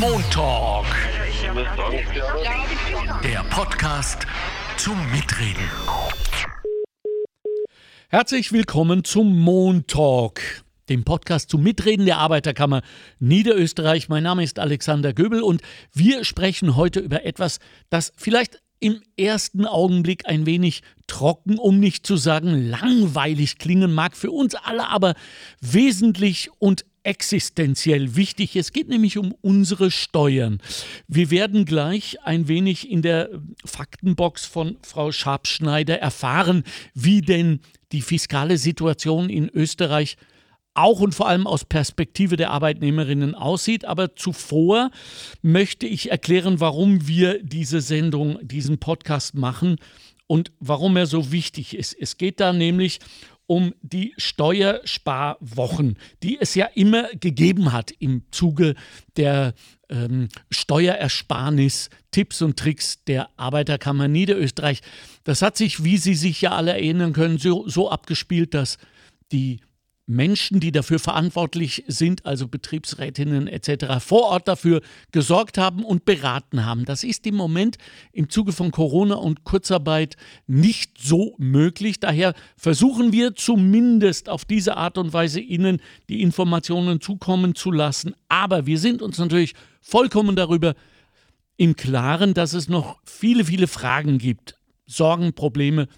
Montalk. Der Podcast zum Mitreden. Herzlich willkommen zum Montalk, dem Podcast zum Mitreden der Arbeiterkammer Niederösterreich. Mein Name ist Alexander Göbel und wir sprechen heute über etwas, das vielleicht im ersten Augenblick ein wenig trocken, um nicht zu sagen langweilig klingen mag, für uns alle aber wesentlich und existenziell wichtig. Es geht nämlich um unsere Steuern. Wir werden gleich ein wenig in der Faktenbox von Frau Schabschneider erfahren, wie denn die fiskale Situation in Österreich auch und vor allem aus Perspektive der Arbeitnehmerinnen aussieht. Aber zuvor möchte ich erklären, warum wir diese Sendung, diesen Podcast machen und warum er so wichtig ist. Es geht da nämlich um die Steuersparwochen, die es ja immer gegeben hat im Zuge der ähm, Steuerersparnis, Tipps und Tricks der Arbeiterkammer Niederösterreich. Das hat sich, wie Sie sich ja alle erinnern können, so, so abgespielt, dass die Menschen, die dafür verantwortlich sind, also Betriebsrätinnen etc., vor Ort dafür gesorgt haben und beraten haben. Das ist im Moment im Zuge von Corona und Kurzarbeit nicht so möglich. Daher versuchen wir zumindest auf diese Art und Weise Ihnen die Informationen zukommen zu lassen. Aber wir sind uns natürlich vollkommen darüber im Klaren, dass es noch viele, viele Fragen gibt, Sorgen, Probleme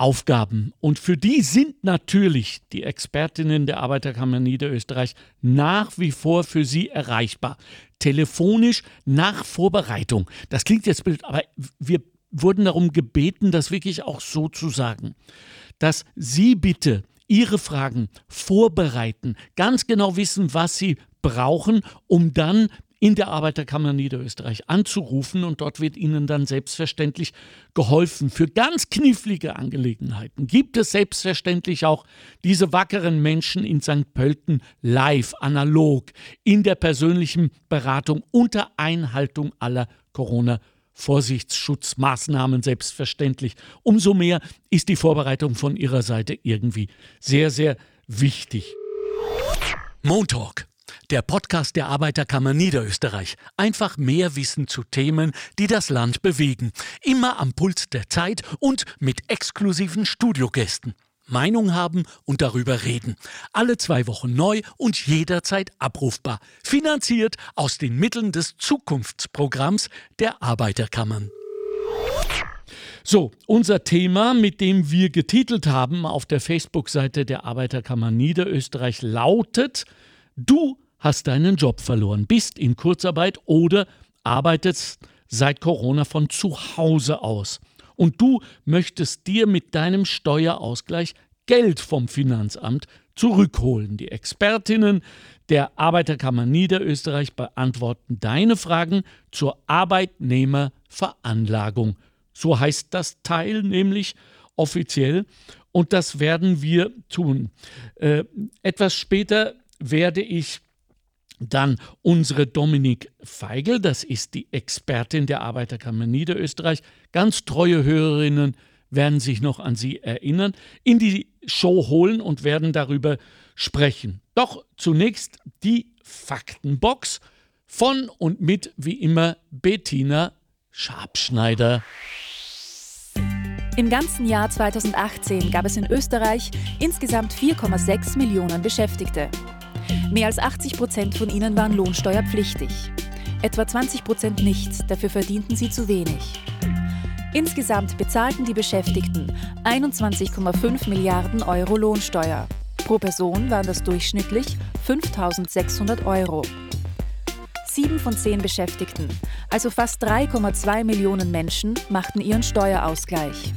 Aufgaben. Und für die sind natürlich die Expertinnen der Arbeiterkammer Niederösterreich nach wie vor für sie erreichbar. Telefonisch nach Vorbereitung. Das klingt jetzt blöd, aber wir wurden darum gebeten, das wirklich auch so zu sagen. Dass Sie bitte Ihre Fragen vorbereiten, ganz genau wissen, was Sie brauchen, um dann in der Arbeiterkammer Niederösterreich anzurufen und dort wird Ihnen dann selbstverständlich geholfen. Für ganz knifflige Angelegenheiten gibt es selbstverständlich auch diese wackeren Menschen in St. Pölten live, analog, in der persönlichen Beratung unter Einhaltung aller Corona- Vorsichtsschutzmaßnahmen selbstverständlich. Umso mehr ist die Vorbereitung von Ihrer Seite irgendwie sehr, sehr wichtig. Montalk der Podcast der Arbeiterkammer Niederösterreich. Einfach mehr Wissen zu Themen, die das Land bewegen. Immer am Puls der Zeit und mit exklusiven Studiogästen. Meinung haben und darüber reden. Alle zwei Wochen neu und jederzeit abrufbar. Finanziert aus den Mitteln des Zukunftsprogramms der Arbeiterkammern. So, unser Thema, mit dem wir getitelt haben auf der Facebook-Seite der Arbeiterkammer Niederösterreich, lautet Du hast deinen Job verloren, bist in Kurzarbeit oder arbeitest seit Corona von zu Hause aus. Und du möchtest dir mit deinem Steuerausgleich Geld vom Finanzamt zurückholen. Die Expertinnen der Arbeiterkammer Niederösterreich beantworten deine Fragen zur Arbeitnehmerveranlagung. So heißt das Teil nämlich offiziell und das werden wir tun. Äh, etwas später werde ich dann unsere Dominik Feigl, das ist die Expertin der Arbeiterkammer Niederösterreich. Ganz treue Hörerinnen werden sich noch an sie erinnern, in die Show holen und werden darüber sprechen. Doch zunächst die Faktenbox von und mit, wie immer, Bettina Schabschneider. Im ganzen Jahr 2018 gab es in Österreich insgesamt 4,6 Millionen Beschäftigte. Mehr als 80 Prozent von ihnen waren lohnsteuerpflichtig. Etwa 20 Prozent nicht, dafür verdienten sie zu wenig. Insgesamt bezahlten die Beschäftigten 21,5 Milliarden Euro Lohnsteuer. Pro Person waren das durchschnittlich 5.600 Euro. Sieben von zehn Beschäftigten, also fast 3,2 Millionen Menschen, machten ihren Steuerausgleich.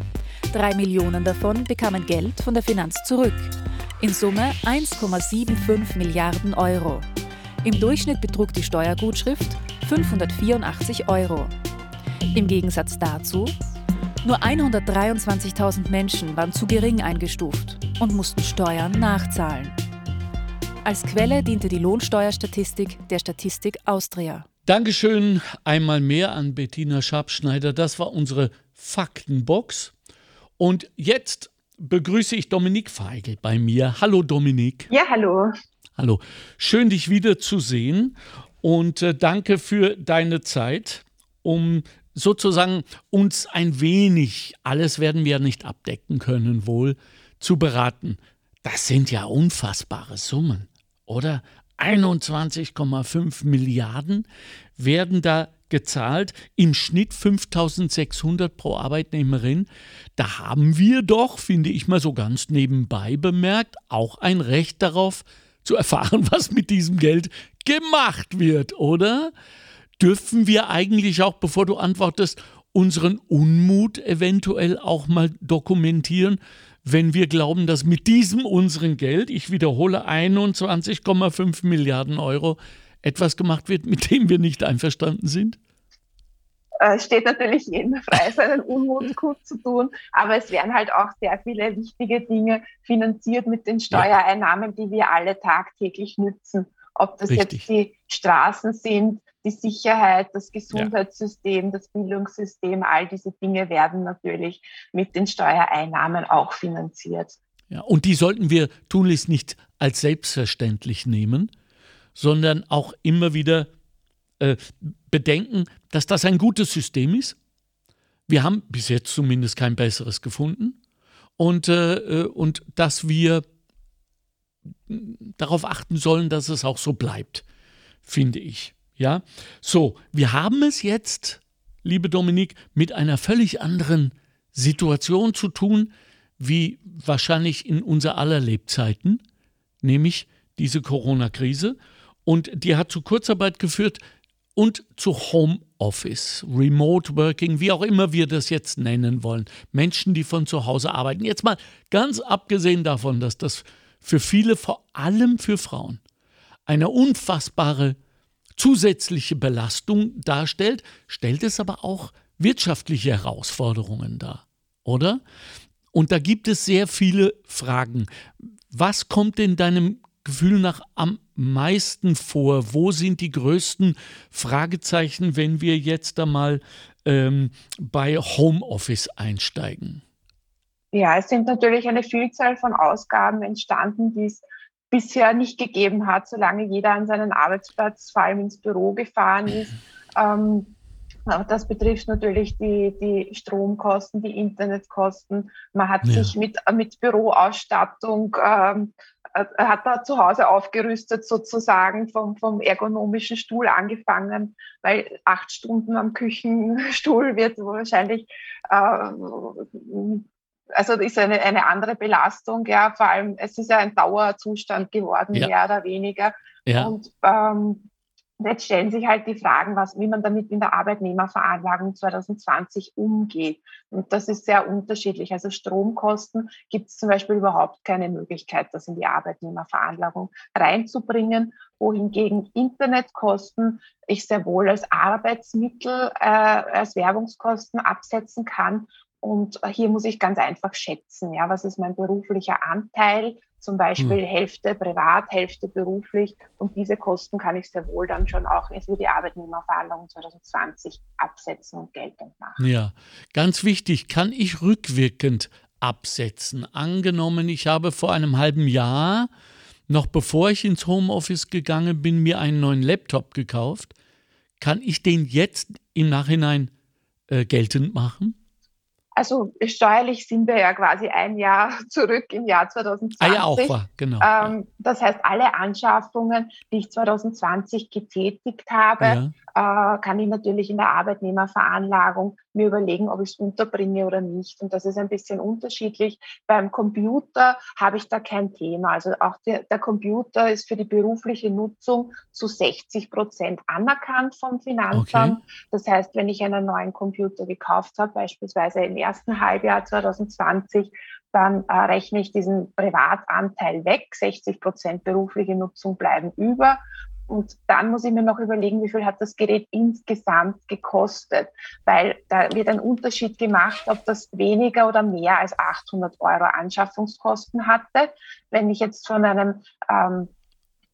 Drei Millionen davon bekamen Geld von der Finanz zurück. In Summe 1,75 Milliarden Euro. Im Durchschnitt betrug die Steuergutschrift 584 Euro. Im Gegensatz dazu, nur 123.000 Menschen waren zu gering eingestuft und mussten Steuern nachzahlen. Als Quelle diente die Lohnsteuerstatistik der Statistik Austria. Dankeschön einmal mehr an Bettina Schabschneider. Das war unsere Faktenbox. Und jetzt begrüße ich Dominik Feigl bei mir. Hallo Dominik. Ja, hallo. Hallo. Schön, dich wieder zu sehen. und äh, danke für deine Zeit, um sozusagen uns ein wenig, alles werden wir nicht abdecken können, wohl zu beraten. Das sind ja unfassbare Summen, oder? 21,5 Milliarden werden da gezahlt, im Schnitt 5600 pro Arbeitnehmerin. Da haben wir doch, finde ich mal so ganz nebenbei bemerkt, auch ein Recht darauf zu erfahren, was mit diesem Geld gemacht wird, oder? Dürfen wir eigentlich auch, bevor du antwortest, unseren Unmut eventuell auch mal dokumentieren, wenn wir glauben, dass mit diesem unseren Geld, ich wiederhole 21,5 Milliarden Euro, etwas gemacht wird, mit dem wir nicht einverstanden sind? Äh, steht natürlich jedem frei, seinen Unmut gut zu tun. Aber es werden halt auch sehr viele wichtige Dinge finanziert mit den Steuereinnahmen, die wir alle tagtäglich nützen. Ob das Richtig. jetzt die Straßen sind, die Sicherheit, das Gesundheitssystem, ja. das Bildungssystem, all diese Dinge werden natürlich mit den Steuereinnahmen auch finanziert. Ja, und die sollten wir tunlichst nicht als selbstverständlich nehmen, sondern auch immer wieder äh, bedenken, dass das ein gutes System ist. Wir haben bis jetzt zumindest kein besseres gefunden und, äh, äh und dass wir darauf achten sollen, dass es auch so bleibt, finde ich. Ja, so, wir haben es jetzt, liebe Dominik, mit einer völlig anderen Situation zu tun, wie wahrscheinlich in unser aller Lebzeiten, nämlich diese Corona-Krise. Und die hat zu Kurzarbeit geführt und zu Homeoffice, Remote Working, wie auch immer wir das jetzt nennen wollen. Menschen, die von zu Hause arbeiten. Jetzt mal ganz abgesehen davon, dass das für viele, vor allem für Frauen, eine unfassbare zusätzliche Belastung darstellt, stellt es aber auch wirtschaftliche Herausforderungen dar, oder? Und da gibt es sehr viele Fragen. Was kommt in deinem Gefühl nach am meisten vor? Wo sind die größten Fragezeichen, wenn wir jetzt einmal ähm, bei Homeoffice einsteigen? Ja, es sind natürlich eine Vielzahl von Ausgaben entstanden, die es bisher nicht gegeben hat, solange jeder an seinen Arbeitsplatz, vor allem ins Büro gefahren ist. Ähm, das betrifft natürlich die, die Stromkosten, die Internetkosten. Man hat ja. sich mit, mit Büroausstattung, ähm, äh, hat da zu Hause aufgerüstet sozusagen vom, vom ergonomischen Stuhl angefangen, weil acht Stunden am Küchenstuhl wird wahrscheinlich äh, also ist eine, eine andere Belastung, ja, vor allem es ist ja ein Dauerzustand geworden, ja. mehr oder weniger. Ja. Und ähm, jetzt stellen sich halt die Fragen, was, wie man damit in der Arbeitnehmerveranlagung 2020 umgeht. Und das ist sehr unterschiedlich. Also Stromkosten gibt es zum Beispiel überhaupt keine Möglichkeit, das in die Arbeitnehmerveranlagung reinzubringen, wohingegen Internetkosten ich sehr wohl als Arbeitsmittel, äh, als Werbungskosten absetzen kann und hier muss ich ganz einfach schätzen, ja, was ist mein beruflicher Anteil, zum Beispiel hm. Hälfte privat, Hälfte beruflich. Und diese Kosten kann ich sehr wohl dann schon auch für die Arbeitnehmerverhandlungen 2020 absetzen und geltend machen. Ja, ganz wichtig, kann ich rückwirkend absetzen. Angenommen, ich habe vor einem halben Jahr, noch bevor ich ins Homeoffice gegangen bin, mir einen neuen Laptop gekauft. Kann ich den jetzt im Nachhinein äh, geltend machen? Also steuerlich sind wir ja quasi ein Jahr zurück im Jahr 2020. Ah ja, auch war, genau. Ähm, das heißt, alle Anschaffungen, die ich 2020 getätigt habe, äh, kann ich natürlich in der Arbeitnehmerveranlagung mir überlegen, ob ich es unterbringe oder nicht. Und das ist ein bisschen unterschiedlich. Beim Computer habe ich da kein Thema. Also auch der, der Computer ist für die berufliche Nutzung zu 60 Prozent anerkannt vom Finanzamt. Okay. Das heißt, wenn ich einen neuen Computer gekauft habe, beispielsweise im ersten Halbjahr 2020, dann äh, rechne ich diesen Privatanteil weg. 60 Prozent berufliche Nutzung bleiben über. Und dann muss ich mir noch überlegen, wie viel hat das Gerät insgesamt gekostet, weil da wird ein Unterschied gemacht, ob das weniger oder mehr als 800 Euro Anschaffungskosten hatte. Wenn ich jetzt von einem ähm,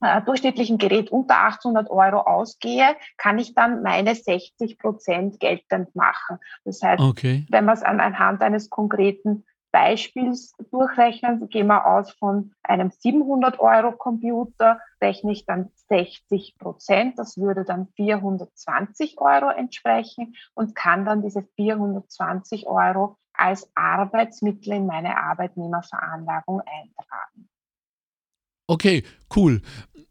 äh, durchschnittlichen Gerät unter 800 Euro ausgehe, kann ich dann meine 60 Prozent geltend machen. Das heißt, okay. wenn man es anhand eines konkreten Beispiels durchrechnen, gehen wir aus von einem 700 Euro Computer, rechne ich dann 60 Prozent, das würde dann 420 Euro entsprechen und kann dann diese 420 Euro als Arbeitsmittel in meine Arbeitnehmerveranlagung eintragen. Okay, cool.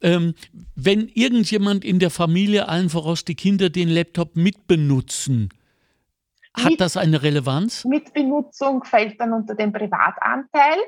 Ähm, wenn irgendjemand in der Familie, allen voraus die Kinder, den Laptop mitbenutzen, hat mit, das eine Relevanz? Mitbenutzung fällt dann unter den Privatanteil.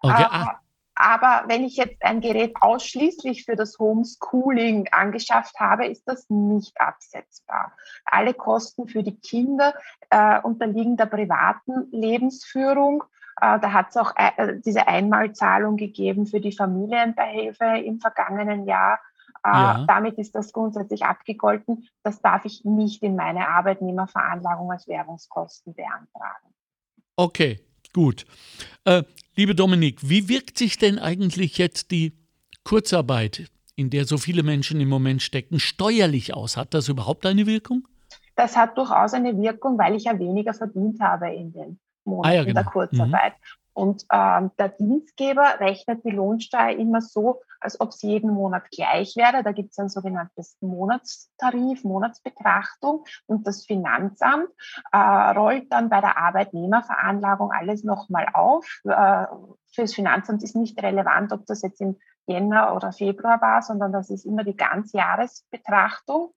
Okay. Ah. Aber wenn ich jetzt ein Gerät ausschließlich für das Homeschooling angeschafft habe, ist das nicht absetzbar. Alle Kosten für die Kinder äh, unterliegen der privaten Lebensführung. Äh, da hat es auch äh, diese Einmalzahlung gegeben für die Familienbeihilfe im vergangenen Jahr. Äh, ja. Damit ist das grundsätzlich abgegolten. Das darf ich nicht in meine Arbeitnehmerveranlagung als Werbungskosten beantragen. Okay, gut. Äh, liebe Dominik, wie wirkt sich denn eigentlich jetzt die Kurzarbeit, in der so viele Menschen im Moment stecken, steuerlich aus? Hat das überhaupt eine Wirkung? Das hat durchaus eine Wirkung, weil ich ja weniger verdient habe in den Monaten ah, ja, genau. der Kurzarbeit. Mhm. Und ähm, der Dienstgeber rechnet die Lohnsteuer immer so, als ob sie jeden Monat gleich wäre. Da gibt es ein sogenanntes Monatstarif, Monatsbetrachtung. Und das Finanzamt äh, rollt dann bei der Arbeitnehmerveranlagung alles nochmal auf. Äh, für das Finanzamt ist nicht relevant, ob das jetzt im Jänner oder Februar war, sondern das ist immer die Ganzjahresbetrachtung.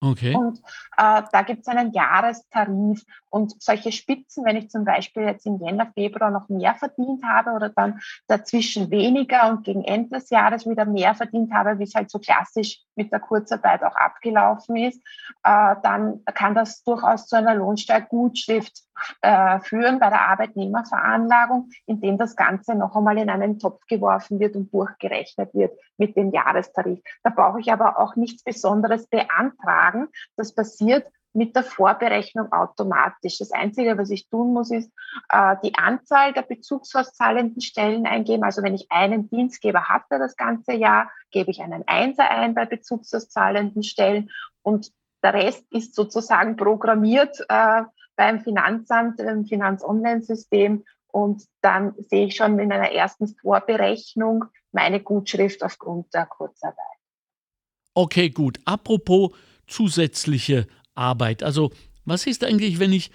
Okay. Und äh, da gibt es einen Jahrestarif und solche Spitzen, wenn ich zum Beispiel jetzt im Jänner, Februar noch mehr verdient habe oder dann dazwischen weniger und gegen Ende des Jahres wieder mehr verdient habe, wie es halt so klassisch mit der Kurzarbeit auch abgelaufen ist, äh, dann kann das durchaus zu einer Lohnsteuergutschrift äh, führen bei der Arbeitnehmerveranlagung, indem das Ganze noch einmal in einen Topf geworfen wird und durchgerechnet wird mit dem Jahrestarif. Da brauche ich aber auch nichts Besonderes beantragen. Das passiert mit der Vorberechnung automatisch. Das Einzige, was ich tun muss, ist äh, die Anzahl der bezugshauszahlenden Stellen eingeben. Also wenn ich einen Dienstgeber hatte das ganze Jahr, gebe ich einen Einser ein bei bezugshauszahlenden Stellen und der Rest ist sozusagen programmiert äh, beim Finanzamt, im Finanz-Online-System und dann sehe ich schon in einer ersten Vorberechnung meine Gutschrift aufgrund der Kurzarbeit. Okay, gut. Apropos zusätzliche Arbeit. Also, was ist eigentlich, wenn ich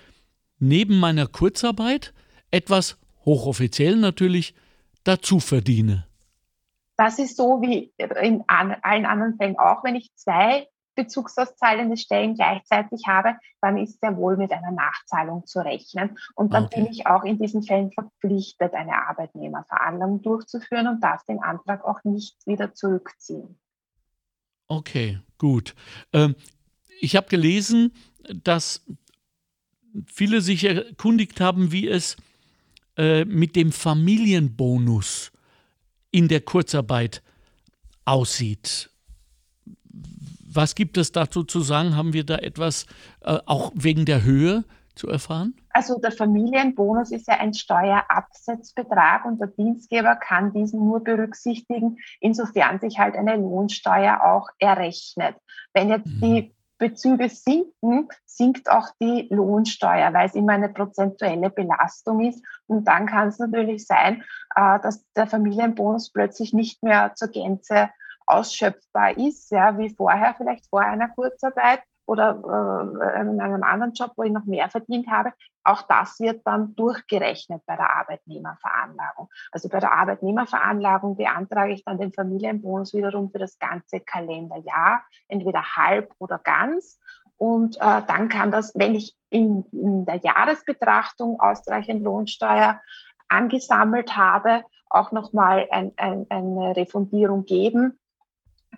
neben meiner Kurzarbeit etwas hochoffiziell natürlich dazu verdiene? Das ist so wie in allen anderen Fällen auch. Wenn ich zwei bezugszahlende Stellen gleichzeitig habe, dann ist sehr wohl mit einer Nachzahlung zu rechnen. Und dann okay. bin ich auch in diesen Fällen verpflichtet, eine Arbeitnehmerveranlagung durchzuführen und darf den Antrag auch nicht wieder zurückziehen. Okay, gut. Ähm, ich habe gelesen, dass viele sich erkundigt haben, wie es äh, mit dem Familienbonus in der Kurzarbeit aussieht. Was gibt es dazu zu sagen? Haben wir da etwas äh, auch wegen der Höhe zu erfahren? Also der Familienbonus ist ja ein Steuerabsetzbetrag und der Dienstgeber kann diesen nur berücksichtigen, insofern sich halt eine Lohnsteuer auch errechnet. Wenn jetzt mhm. die Bezüge sinken, sinkt auch die Lohnsteuer, weil es immer eine prozentuelle Belastung ist. Und dann kann es natürlich sein, äh, dass der Familienbonus plötzlich nicht mehr zur Gänze ausschöpfbar ist, ja, wie vorher, vielleicht vor einer Kurzarbeit oder äh, in einem anderen Job, wo ich noch mehr verdient habe. Auch das wird dann durchgerechnet bei der Arbeitnehmerveranlagung. Also bei der Arbeitnehmerveranlagung beantrage ich dann den Familienbonus wiederum für das ganze Kalenderjahr, entweder halb oder ganz. Und äh, dann kann das, wenn ich in, in der Jahresbetrachtung ausreichend Lohnsteuer angesammelt habe, auch nochmal ein, ein, eine Refundierung geben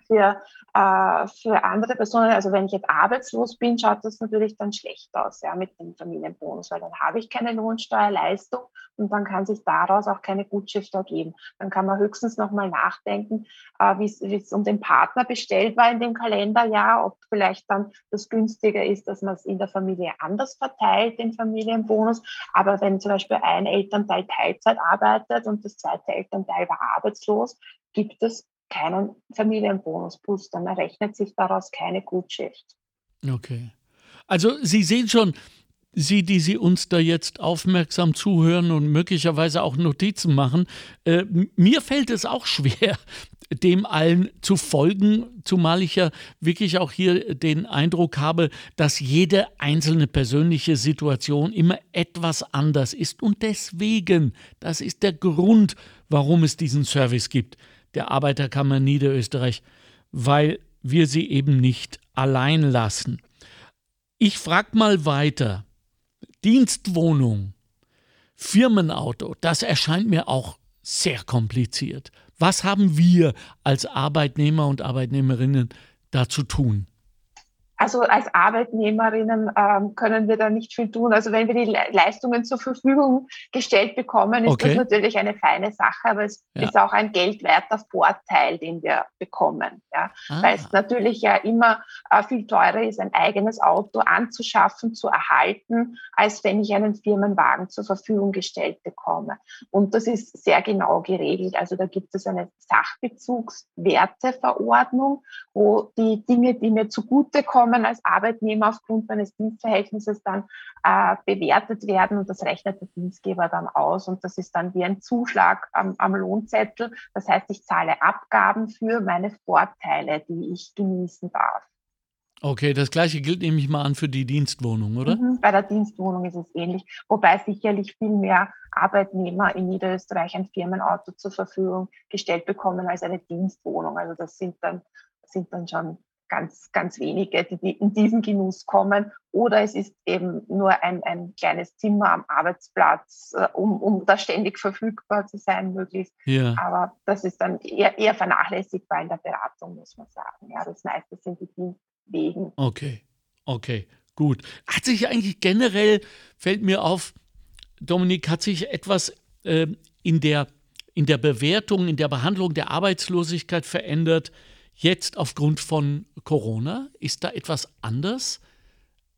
für, äh, für andere Personen, also wenn ich jetzt arbeitslos bin, schaut das natürlich dann schlecht aus, ja, mit dem Familienbonus, weil dann habe ich keine Lohnsteuerleistung und dann kann sich daraus auch keine Gutschrift ergeben. Dann kann man höchstens nochmal nachdenken, äh, wie es um den Partner bestellt war in dem Kalenderjahr, ob vielleicht dann das günstiger ist, dass man es in der Familie anders verteilt, den Familienbonus. Aber wenn zum Beispiel ein Elternteil Teilzeit arbeitet und das zweite Elternteil war arbeitslos, gibt es keinen Familienbonus plus, dann errechnet sich daraus keine Gutschrift. Okay. Also Sie sehen schon, Sie, die Sie uns da jetzt aufmerksam zuhören und möglicherweise auch Notizen machen, äh, mir fällt es auch schwer, dem allen zu folgen, zumal ich ja wirklich auch hier den Eindruck habe, dass jede einzelne persönliche Situation immer etwas anders ist. Und deswegen, das ist der Grund, warum es diesen Service gibt, der Arbeiterkammer Niederösterreich, weil wir sie eben nicht allein lassen. Ich frage mal weiter. Dienstwohnung, Firmenauto, das erscheint mir auch sehr kompliziert. Was haben wir als Arbeitnehmer und Arbeitnehmerinnen da zu tun? Also als Arbeitnehmerinnen ähm, können wir da nicht viel tun. Also wenn wir die Le Leistungen zur Verfügung gestellt bekommen, ist okay. das natürlich eine feine Sache, aber es ja. ist auch ein geldwerter Vorteil, den wir bekommen. Ja? Ah. Weil es natürlich ja immer äh, viel teurer ist, ein eigenes Auto anzuschaffen, zu erhalten, als wenn ich einen Firmenwagen zur Verfügung gestellt bekomme. Und das ist sehr genau geregelt. Also da gibt es eine Sachbezugswerteverordnung, wo die Dinge, die mir zugutekommen, Einkommen als Arbeitnehmer aufgrund meines Dienstverhältnisses dann äh, bewertet werden und das rechnet der Dienstgeber dann aus und das ist dann wie ein Zuschlag am, am Lohnzettel. Das heißt, ich zahle Abgaben für meine Vorteile, die ich genießen darf. Okay, das gleiche gilt nämlich mal an für die Dienstwohnung, oder? Mhm, bei der Dienstwohnung ist es ähnlich, wobei sicherlich viel mehr Arbeitnehmer in Niederösterreich ein Firmenauto zur Verfügung gestellt bekommen als eine Dienstwohnung. Also das sind dann, sind dann schon ganz, ganz wenige, die in diesen Genuss kommen. Oder es ist eben nur ein, ein kleines Zimmer am Arbeitsplatz, äh, um, um da ständig verfügbar zu sein, möglichst. Ja. Aber das ist dann eher, eher vernachlässigbar in der Beratung, muss man sagen. Ja, das meiste sind die Dienstwegen. Okay, okay, gut. Hat sich eigentlich generell, fällt mir auf, Dominik, hat sich etwas äh, in, der, in der Bewertung, in der Behandlung der Arbeitslosigkeit verändert? Jetzt aufgrund von Corona? Ist da etwas anders?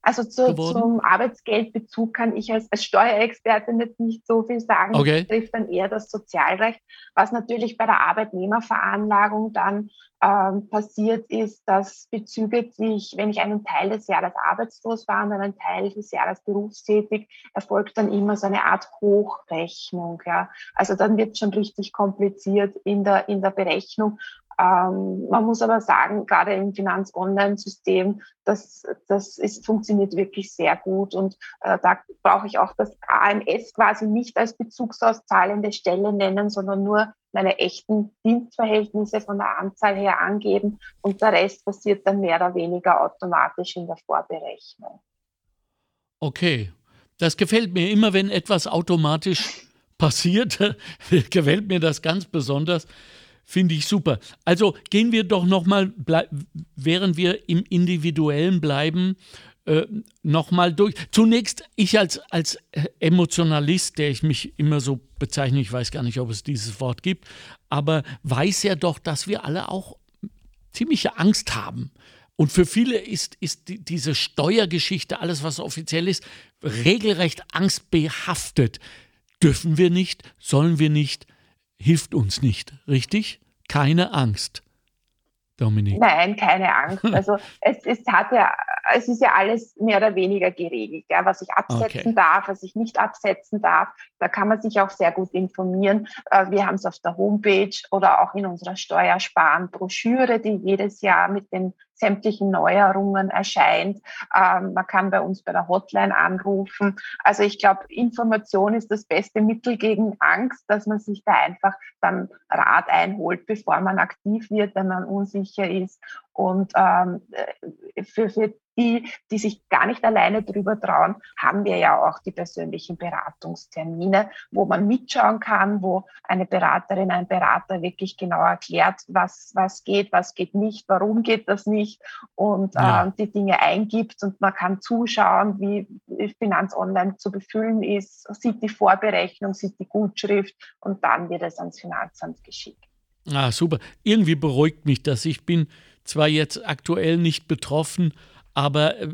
Also zu, zum Arbeitsgeldbezug kann ich als, als Steuerexpertin jetzt nicht so viel sagen. Okay. Das trifft dann eher das Sozialrecht. Was natürlich bei der Arbeitnehmerveranlagung dann ähm, passiert ist, dass bezüglich, wenn ich einen Teil des Jahres arbeitslos war und einen Teil des Jahres berufstätig, erfolgt dann immer so eine Art Hochrechnung. Ja. Also dann wird es schon richtig kompliziert in der, in der Berechnung. Ähm, man muss aber sagen, gerade im Finanz-Online-System, das, das ist, funktioniert wirklich sehr gut. Und äh, da brauche ich auch das AMS quasi nicht als bezugszahlende Stelle nennen, sondern nur meine echten Dienstverhältnisse von der Anzahl her angeben. Und der Rest passiert dann mehr oder weniger automatisch in der Vorberechnung. Okay, das gefällt mir immer, wenn etwas automatisch passiert, gefällt mir das ganz besonders. Finde ich super. Also gehen wir doch nochmal, während wir im Individuellen bleiben, äh, nochmal durch. Zunächst, ich als, als Emotionalist, der ich mich immer so bezeichne, ich weiß gar nicht, ob es dieses Wort gibt, aber weiß ja doch, dass wir alle auch ziemliche Angst haben. Und für viele ist, ist die, diese Steuergeschichte, alles was offiziell ist, regelrecht angstbehaftet. Dürfen wir nicht, sollen wir nicht, hilft uns nicht, richtig? Keine Angst. Dominik. Nein, keine Angst. Also es, es hat ja, es ist ja alles mehr oder weniger geregelt, ja, was ich absetzen okay. darf, was ich nicht absetzen darf. Da kann man sich auch sehr gut informieren. Äh, wir haben es auf der Homepage oder auch in unserer Steuersparen-Broschüre, die jedes Jahr mit den sämtlichen Neuerungen erscheint. Ähm, man kann bei uns bei der Hotline anrufen. Also ich glaube, Information ist das beste Mittel gegen Angst, dass man sich da einfach dann Rat einholt, bevor man aktiv wird, wenn man unsicher ist. Und ähm, für, für die, die sich gar nicht alleine drüber trauen, haben wir ja auch die persönlichen Beratungstermine, wo man mitschauen kann, wo eine Beraterin, ein Berater wirklich genau erklärt, was, was geht, was geht nicht, warum geht das nicht und ja. äh, die Dinge eingibt und man kann zuschauen, wie Finanz Online zu befüllen ist, sieht die Vorberechnung, sieht die Gutschrift und dann wird es ans Finanzamt geschickt. Ah, super. Irgendwie beruhigt mich das. Ich bin zwar jetzt aktuell nicht betroffen, aber äh,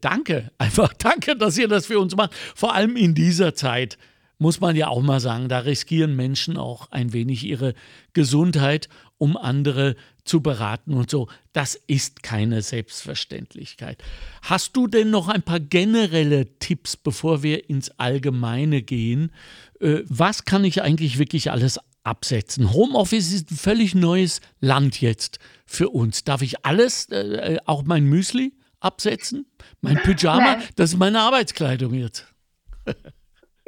danke, einfach danke, dass ihr das für uns macht. Vor allem in dieser Zeit muss man ja auch mal sagen, da riskieren Menschen auch ein wenig ihre Gesundheit um andere zu beraten und so. Das ist keine Selbstverständlichkeit. Hast du denn noch ein paar generelle Tipps, bevor wir ins Allgemeine gehen? Äh, was kann ich eigentlich wirklich alles absetzen? Homeoffice ist ein völlig neues Land jetzt für uns. Darf ich alles, äh, auch mein Müsli absetzen? Mein Pyjama? Nein. Das ist meine Arbeitskleidung jetzt.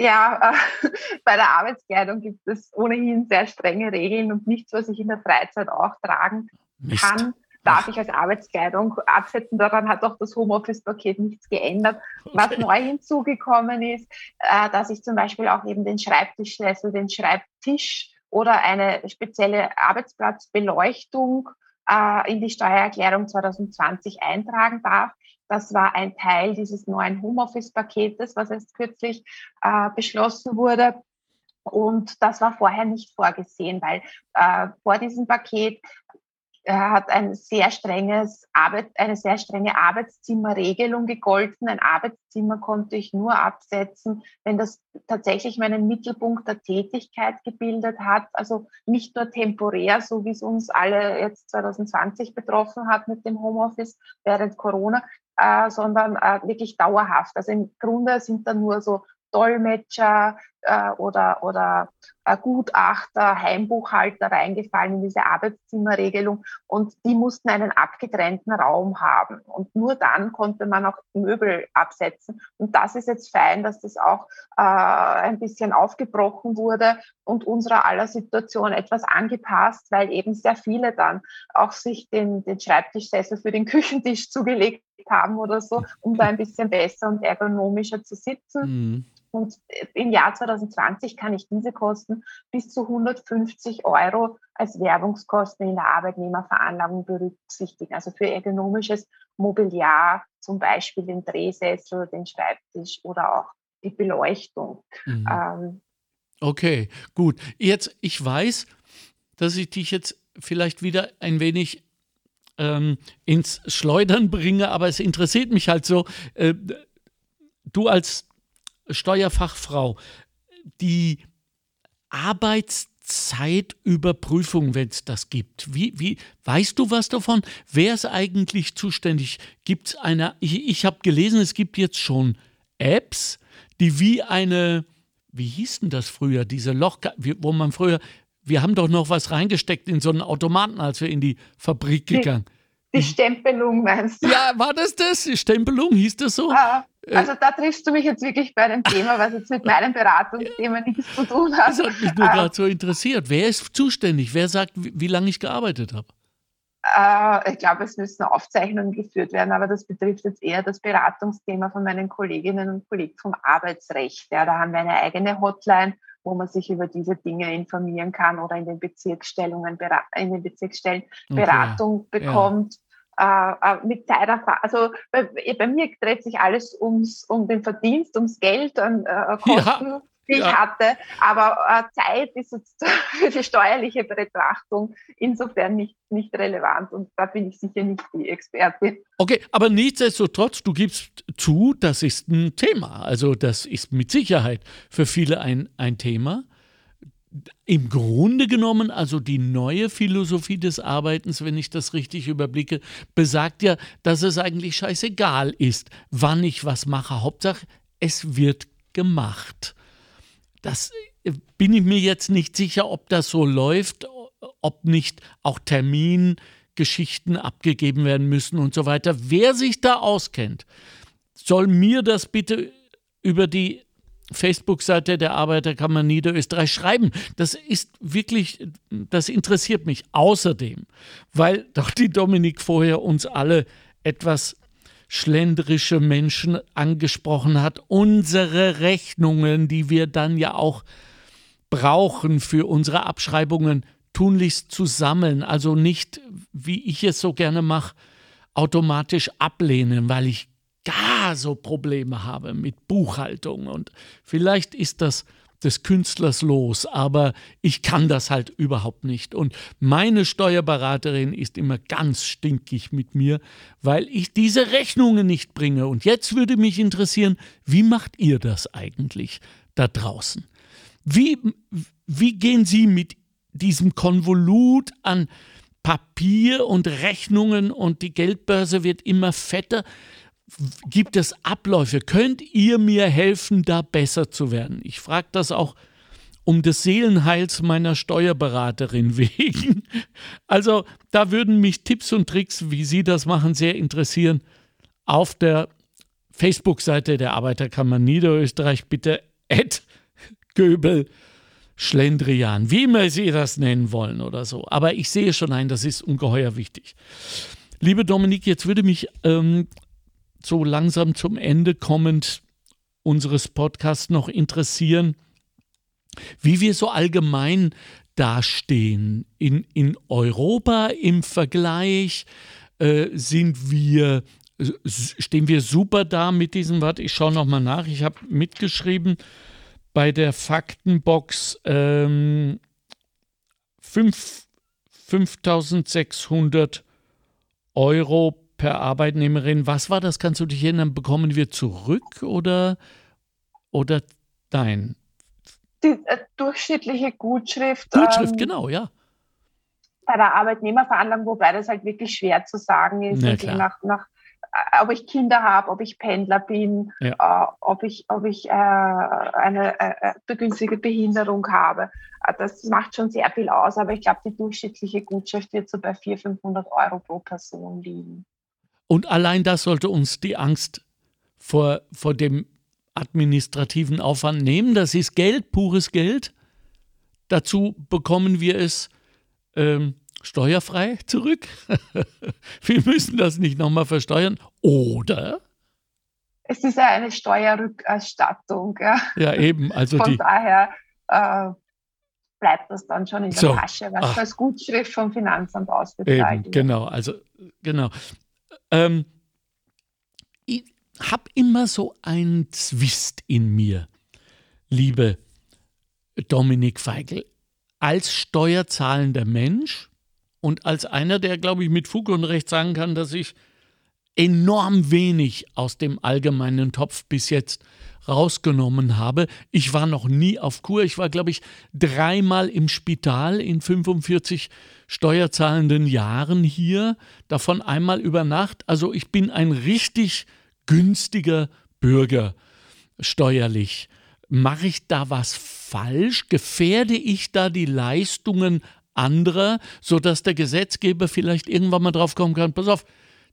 Ja, äh, bei der Arbeitskleidung gibt es ohnehin sehr strenge Regeln und nichts, was ich in der Freizeit auch tragen Mist. kann, darf ich als Arbeitskleidung absetzen. Daran hat auch das Homeoffice-Paket nichts geändert. Okay. Was neu hinzugekommen ist, äh, dass ich zum Beispiel auch eben den Schreibtischsessel, den Schreibtisch oder eine spezielle Arbeitsplatzbeleuchtung äh, in die Steuererklärung 2020 eintragen darf. Das war ein Teil dieses neuen Homeoffice-Paketes, was erst kürzlich äh, beschlossen wurde. Und das war vorher nicht vorgesehen, weil äh, vor diesem Paket hat ein sehr strenges Arbeit, eine sehr strenge Arbeitszimmerregelung gegolten. Ein Arbeitszimmer konnte ich nur absetzen, wenn das tatsächlich meinen Mittelpunkt der Tätigkeit gebildet hat. Also nicht nur temporär, so wie es uns alle jetzt 2020 betroffen hat mit dem Homeoffice während Corona, äh, sondern äh, wirklich dauerhaft. Also im Grunde sind da nur so Dolmetscher äh, oder, oder Gutachter, Heimbuchhalter reingefallen in diese Arbeitszimmerregelung und die mussten einen abgetrennten Raum haben. Und nur dann konnte man auch Möbel absetzen. Und das ist jetzt fein, dass das auch äh, ein bisschen aufgebrochen wurde und unserer aller Situation etwas angepasst, weil eben sehr viele dann auch sich den, den Schreibtischsessel für den Küchentisch zugelegt haben oder so, um da ein bisschen besser und ergonomischer zu sitzen. Mhm. Und im Jahr 2020 kann ich diese Kosten bis zu 150 Euro als Werbungskosten in der Arbeitnehmerveranlagung berücksichtigen. Also für ergonomisches Mobiliar, zum Beispiel den Drehsessel, den Schreibtisch oder auch die Beleuchtung. Mhm. Ähm, okay, gut. Jetzt, ich weiß, dass ich dich jetzt vielleicht wieder ein wenig ähm, ins Schleudern bringe, aber es interessiert mich halt so. Äh, du als Steuerfachfrau, die Arbeitszeitüberprüfung, wenn es das gibt. Wie, wie, weißt du was davon? Wer ist eigentlich zuständig? Gibt es eine, ich, ich habe gelesen, es gibt jetzt schon Apps, die wie eine, wie hieß denn das früher, diese Loch, wo man früher, wir haben doch noch was reingesteckt in so einen Automaten, als wir in die Fabrik gegangen. Die, die Stempelung meinst du? Ja, war das das? Die Stempelung, hieß das so? Ah, also da triffst du mich jetzt wirklich bei einem Thema, was jetzt mit meinem Beratungsthema nichts zu tun hat. Das hat mich nur äh, gerade so interessiert. Wer ist zuständig? Wer sagt, wie, wie lange ich gearbeitet habe? Äh, ich glaube, es müssen Aufzeichnungen geführt werden, aber das betrifft jetzt eher das Beratungsthema von meinen Kolleginnen und Kollegen vom Arbeitsrecht. Ja, da haben wir eine eigene Hotline, wo man sich über diese Dinge informieren kann oder in den Bezirksstellungen, in den Bezirksstellen Beratung okay. bekommt. Ja äh, äh, mit Zeiterfahrung. Also bei, bei, mir dreht sich alles ums, um den Verdienst, ums Geld und äh, Kosten. Ja die ich hatte. Aber äh, Zeit ist jetzt für die steuerliche Betrachtung insofern nicht, nicht relevant und da bin ich sicher nicht die Expertin. Okay, aber nichtsdestotrotz, du gibst zu, das ist ein Thema. Also das ist mit Sicherheit für viele ein, ein Thema im Grunde genommen, also die neue Philosophie des Arbeitens, wenn ich das richtig überblicke, besagt ja, dass es eigentlich scheißegal ist, wann ich was mache. Hauptsache, es wird gemacht. Das äh, bin ich mir jetzt nicht sicher, ob das so läuft, ob nicht auch Termingeschichten abgegeben werden müssen und so weiter. Wer sich da auskennt, soll mir das bitte über die Facebook-Seite der Arbeiterkammer Niederösterreich schreiben. Das ist wirklich, das interessiert mich außerdem, weil doch die Dominik vorher uns alle etwas schlendrische Menschen angesprochen hat. Unsere Rechnungen, die wir dann ja auch brauchen für unsere Abschreibungen, tunlichst zu sammeln. Also nicht, wie ich es so gerne mache, automatisch ablehnen, weil ich gar so Probleme habe mit Buchhaltung. Und vielleicht ist das des Künstlers los, aber ich kann das halt überhaupt nicht. Und meine Steuerberaterin ist immer ganz stinkig mit mir, weil ich diese Rechnungen nicht bringe. Und jetzt würde mich interessieren, wie macht ihr das eigentlich da draußen? Wie, wie gehen Sie mit diesem Konvolut an Papier und Rechnungen und die Geldbörse wird immer fetter. Gibt es Abläufe? Könnt ihr mir helfen, da besser zu werden? Ich frage das auch um des Seelenheils meiner Steuerberaterin wegen. Also da würden mich Tipps und Tricks, wie Sie das machen, sehr interessieren. Auf der Facebook-Seite der Arbeiterkammer Niederösterreich bitte Ed Göbel Schlendrian, wie immer Sie das nennen wollen oder so. Aber ich sehe schon ein, das ist ungeheuer wichtig. Liebe Dominik, jetzt würde mich ähm, so langsam zum Ende kommend unseres Podcasts noch interessieren, wie wir so allgemein dastehen. In, in Europa im Vergleich äh, sind wir, stehen wir super da mit diesem Wort. Ich schaue nochmal nach. Ich habe mitgeschrieben bei der Faktenbox ähm, 5600 Euro per Arbeitnehmerin. Was war das? Kannst du dich erinnern? Bekommen wir zurück oder, oder dein? die äh, durchschnittliche Gutschrift. Gutschrift, ähm, genau, ja. Bei der Arbeitnehmerveranlagung, wobei das halt wirklich schwer zu sagen ist, Na, nach, nach äh, ob ich Kinder habe, ob ich Pendler bin, ja. äh, ob ich, ob ich äh, eine äh, begünstigte Behinderung habe. Äh, das macht schon sehr viel aus, aber ich glaube, die durchschnittliche Gutschrift wird so bei 400, 500 Euro pro Person liegen. Und allein das sollte uns die Angst vor, vor dem administrativen Aufwand nehmen. Das ist Geld, pures Geld. Dazu bekommen wir es ähm, steuerfrei zurück. wir müssen das nicht nochmal versteuern. Oder? Es ist ja eine Steuerrückerstattung. Ja, ja eben. Also Von die, daher äh, bleibt das dann schon in der so, Tasche, weil es als Gutschrift vom Finanzamt ausbezahlt wird. Genau, also genau. Ähm, habe immer so einen Zwist in mir, liebe Dominik Feigl. Als steuerzahlender Mensch und als einer, der, glaube ich, mit Fug und Recht sagen kann, dass ich enorm wenig aus dem allgemeinen Topf bis jetzt rausgenommen habe. Ich war noch nie auf Kur. Ich war, glaube ich, dreimal im Spital in 45 steuerzahlenden Jahren hier, davon einmal über Nacht. Also ich bin ein richtig günstiger Bürger steuerlich. Mache ich da was falsch? Gefährde ich da die Leistungen anderer, sodass der Gesetzgeber vielleicht irgendwann mal drauf kommen kann, pass auf,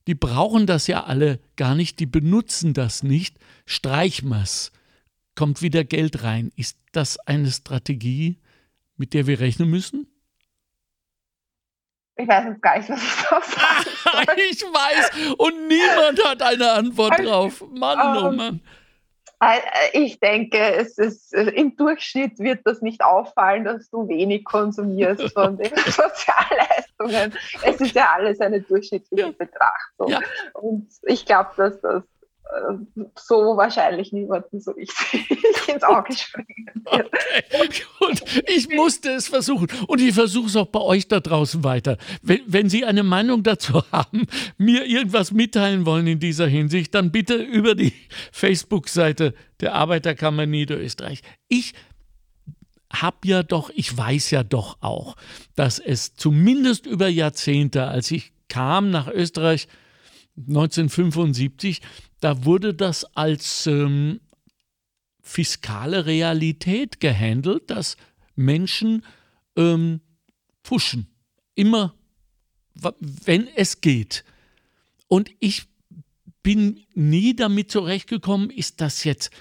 die brauchen das ja alle gar nicht, die benutzen das nicht, streichen wir's. Kommt wieder Geld rein. Ist das eine Strategie, mit der wir rechnen müssen? Ich weiß jetzt gar nicht, was ich drauf sagen Ich weiß und niemand hat eine Antwort drauf. Mann, oh ähm, Mann. Äh, ich denke, es ist, äh, im Durchschnitt wird das nicht auffallen, dass du wenig konsumierst von den Sozialleistungen. Es ist ja alles eine durchschnittliche Betrachtung. Ja. Und ich glaube, dass das so wahrscheinlich niemanden so richtig ins Auge springen. Okay, gut. Ich musste es versuchen und ich versuche es auch bei euch da draußen weiter. Wenn, wenn Sie eine Meinung dazu haben, mir irgendwas mitteilen wollen in dieser Hinsicht, dann bitte über die Facebook-Seite der Arbeiterkammer Niederösterreich. Ich habe ja doch, ich weiß ja doch auch, dass es zumindest über Jahrzehnte, als ich kam nach Österreich 1975, da wurde das als ähm, fiskale Realität gehandelt, dass Menschen ähm, pfuschen. Immer, wenn es geht. Und ich bin nie damit zurechtgekommen, ist das jetzt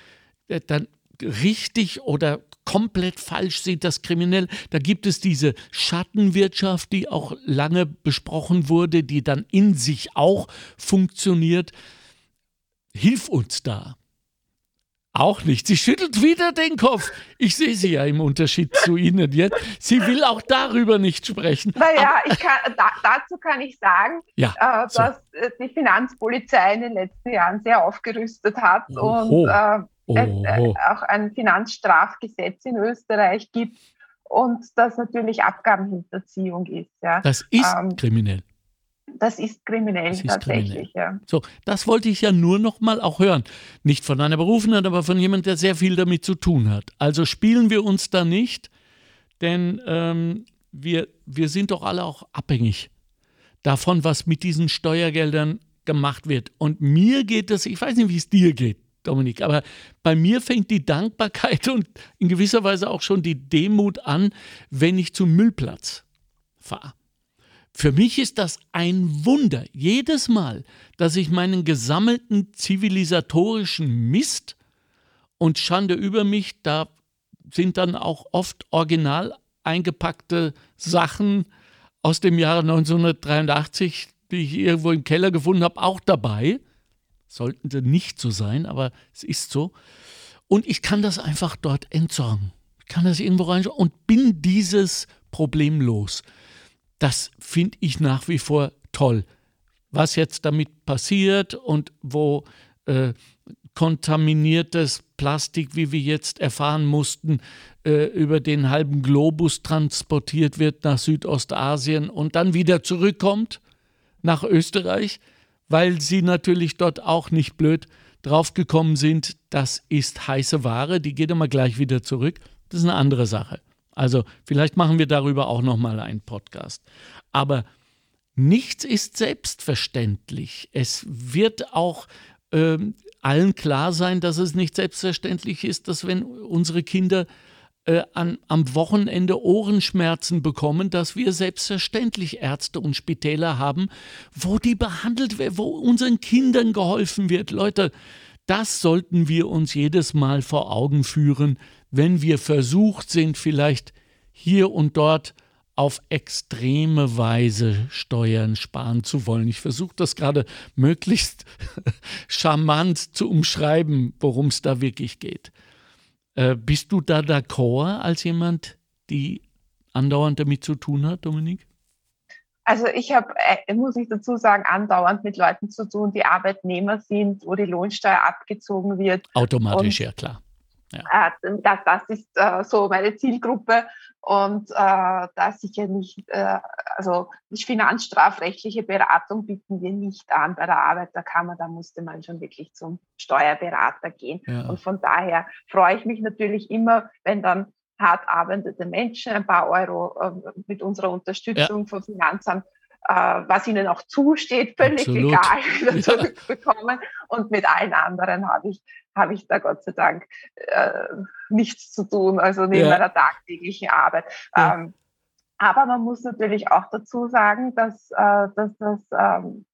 äh, dann richtig oder komplett falsch, sind das kriminell. Da gibt es diese Schattenwirtschaft, die auch lange besprochen wurde, die dann in sich auch funktioniert. Hilf uns da. Auch nicht. Sie schüttelt wieder den Kopf. Ich sehe sie ja im Unterschied zu Ihnen jetzt. Sie will auch darüber nicht sprechen. Naja, ich kann, da, dazu kann ich sagen, ja, äh, so. dass äh, die Finanzpolizei in den letzten Jahren sehr aufgerüstet hat Oho. und äh, es auch ein Finanzstrafgesetz in Österreich gibt und das natürlich Abgabenhinterziehung ist. Ja. Das ist ähm, kriminell. Das ist kriminell das ist tatsächlich, kriminell. ja. So, das wollte ich ja nur noch mal auch hören. Nicht von einer Berufenen, aber von jemandem, der sehr viel damit zu tun hat. Also spielen wir uns da nicht, denn ähm, wir, wir sind doch alle auch abhängig davon, was mit diesen Steuergeldern gemacht wird. Und mir geht es, ich weiß nicht, wie es dir geht, Dominik, aber bei mir fängt die Dankbarkeit und in gewisser Weise auch schon die Demut an, wenn ich zum Müllplatz fahre. Für mich ist das ein Wunder, jedes Mal, dass ich meinen gesammelten zivilisatorischen Mist und Schande über mich, da sind dann auch oft original eingepackte Sachen aus dem Jahre 1983, die ich irgendwo im Keller gefunden habe, auch dabei. Sollten sie nicht so sein, aber es ist so. Und ich kann das einfach dort entsorgen. Ich kann das irgendwo reinschauen und bin dieses Problem los. Das finde ich nach wie vor toll. Was jetzt damit passiert und wo äh, kontaminiertes Plastik, wie wir jetzt erfahren mussten, äh, über den halben Globus transportiert wird nach Südostasien und dann wieder zurückkommt nach Österreich, weil sie natürlich dort auch nicht blöd draufgekommen sind, das ist heiße Ware, die geht immer gleich wieder zurück. Das ist eine andere Sache. Also vielleicht machen wir darüber auch noch mal einen Podcast. Aber nichts ist selbstverständlich. Es wird auch äh, allen klar sein, dass es nicht selbstverständlich ist, dass wenn unsere Kinder äh, an, am Wochenende Ohrenschmerzen bekommen, dass wir selbstverständlich Ärzte und Spitäler haben, wo die behandelt werden, wo unseren Kindern geholfen wird. Leute, das sollten wir uns jedes Mal vor Augen führen, wenn wir versucht sind, vielleicht hier und dort auf extreme Weise Steuern sparen zu wollen. Ich versuche das gerade möglichst charmant zu umschreiben, worum es da wirklich geht. Äh, bist du da d'accord als jemand, die andauernd damit zu tun hat, Dominik? Also ich habe, äh, muss ich dazu sagen, andauernd mit Leuten zu tun, die Arbeitnehmer sind, wo die Lohnsteuer abgezogen wird. Automatisch, Und, ja klar. Ja. Äh, das, das ist äh, so meine Zielgruppe und äh, da sicher nicht, äh, also finanzstrafrechtliche Beratung bieten wir nicht an bei der Arbeiterkammer, da musste man schon wirklich zum Steuerberater gehen. Ja. Und von daher freue ich mich natürlich immer, wenn dann hart arbeitende Menschen ein paar Euro äh, mit unserer Unterstützung ja. vom Finanzamt äh, was ihnen auch zusteht, völlig Absolut. egal, wieder zurückbekommen. Und mit allen anderen habe ich, habe ich da Gott sei Dank äh, nichts zu tun, also neben ja. meiner tagtäglichen Arbeit. Ja. Ähm, aber man muss natürlich auch dazu sagen, dass, äh, dass das ähm,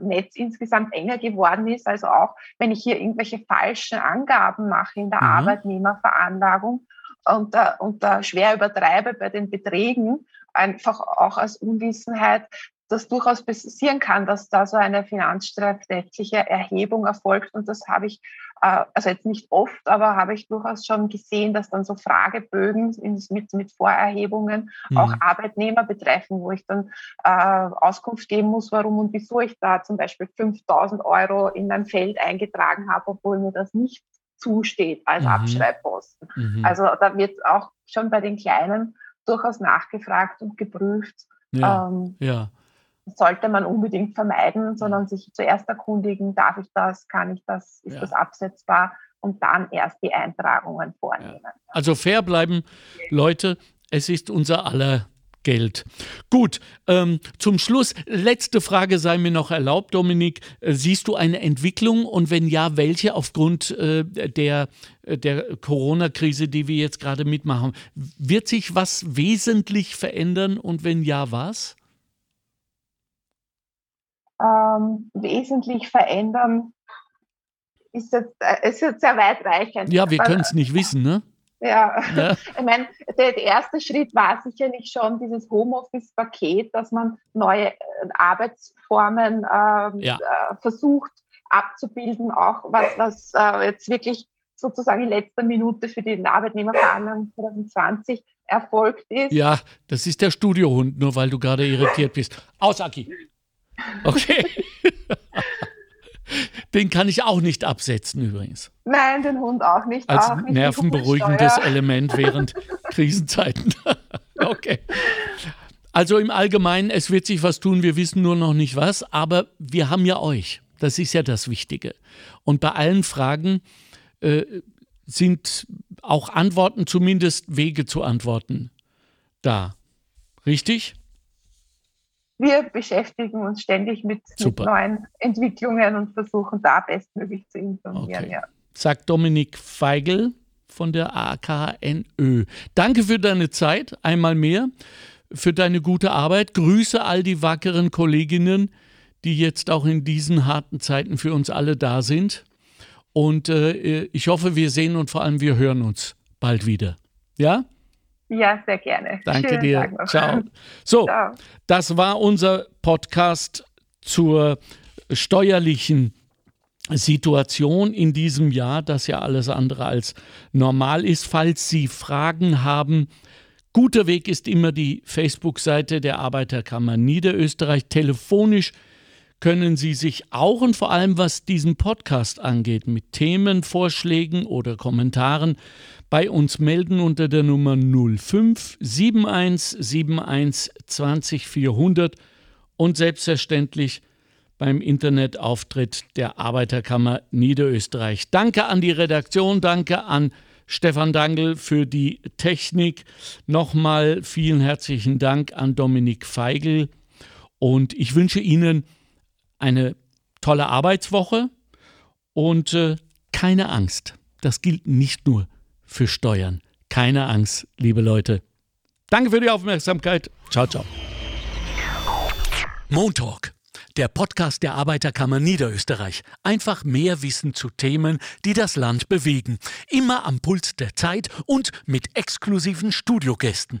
Netz insgesamt enger geworden ist. Also auch wenn ich hier irgendwelche falschen Angaben mache in der mhm. Arbeitnehmerveranlagung und, da, und da schwer übertreibe bei den Beträgen, einfach auch aus Unwissenheit, das durchaus passieren kann, dass da so eine finanzstrafrechtliche Erhebung erfolgt. Und das habe ich, äh, also jetzt nicht oft, aber habe ich durchaus schon gesehen, dass dann so Fragebögen mit, mit Vorerhebungen mhm. auch Arbeitnehmer betreffen, wo ich dann äh, Auskunft geben muss, warum und wieso ich da zum Beispiel 5000 Euro in ein Feld eingetragen habe, obwohl mir das nicht zusteht als mhm. Abschreibposten. Mhm. Also da wird auch schon bei den Kleinen durchaus nachgefragt und geprüft. Ja, ähm, ja sollte man unbedingt vermeiden, sondern sich zuerst erkundigen, darf ich das, kann ich das, ist ja. das absetzbar und dann erst die Eintragungen vornehmen. Ja. Also fair bleiben, Leute, es ist unser aller Geld. Gut, ähm, zum Schluss, letzte Frage sei mir noch erlaubt, Dominik. Äh, siehst du eine Entwicklung und wenn ja, welche aufgrund äh, der, der Corona-Krise, die wir jetzt gerade mitmachen? Wird sich was wesentlich verändern und wenn ja, was? Ähm, wesentlich verändern, ist jetzt, ist jetzt sehr weitreichend. Ja, wir können es nicht wissen, ne? Ja, ja. ich meine, der, erste Schritt war sicherlich schon dieses Homeoffice-Paket, dass man neue äh, Arbeitsformen ähm, ja. äh, versucht abzubilden, auch was, was äh, jetzt wirklich sozusagen in letzter Minute für die Arbeitnehmerverhandlungen 2020 erfolgt ist. Ja, das ist der Studiohund, nur weil du gerade irritiert bist. Aus, Aki. Okay. Den kann ich auch nicht absetzen übrigens. Nein, den Hund auch nicht. Als auch nicht nervenberuhigendes Element während Krisenzeiten. okay. Also im Allgemeinen, es wird sich was tun, wir wissen nur noch nicht was, aber wir haben ja euch. Das ist ja das Wichtige. Und bei allen Fragen äh, sind auch Antworten, zumindest Wege zu Antworten da. Richtig? Wir beschäftigen uns ständig mit, mit neuen Entwicklungen und versuchen da bestmöglich zu informieren. Okay. Ja. Sagt Dominik Feigl von der AKNÖ. Danke für deine Zeit, einmal mehr, für deine gute Arbeit. Grüße all die wackeren Kolleginnen, die jetzt auch in diesen harten Zeiten für uns alle da sind. Und äh, ich hoffe, wir sehen und vor allem wir hören uns bald wieder. Ja? Ja, sehr gerne. Danke Schönen dir. Ciao. So, Ciao. das war unser Podcast zur steuerlichen Situation in diesem Jahr, das ja alles andere als normal ist. Falls Sie Fragen haben, guter Weg ist immer die Facebook-Seite der Arbeiterkammer Niederösterreich. Telefonisch können Sie sich auch und vor allem was diesen Podcast angeht, mit Themenvorschlägen oder Kommentaren bei uns melden unter der Nummer 05 71 71 20 400 und selbstverständlich beim Internetauftritt der Arbeiterkammer Niederösterreich. Danke an die Redaktion, danke an Stefan Dangel für die Technik. Nochmal vielen herzlichen Dank an Dominik Feigl und ich wünsche Ihnen eine tolle Arbeitswoche und äh, keine Angst. Das gilt nicht nur für Steuern. Keine Angst, liebe Leute. Danke für die Aufmerksamkeit. Ciao, ciao. Montalk, der Podcast der Arbeiterkammer Niederösterreich. Einfach mehr Wissen zu Themen, die das Land bewegen. Immer am Puls der Zeit und mit exklusiven Studiogästen.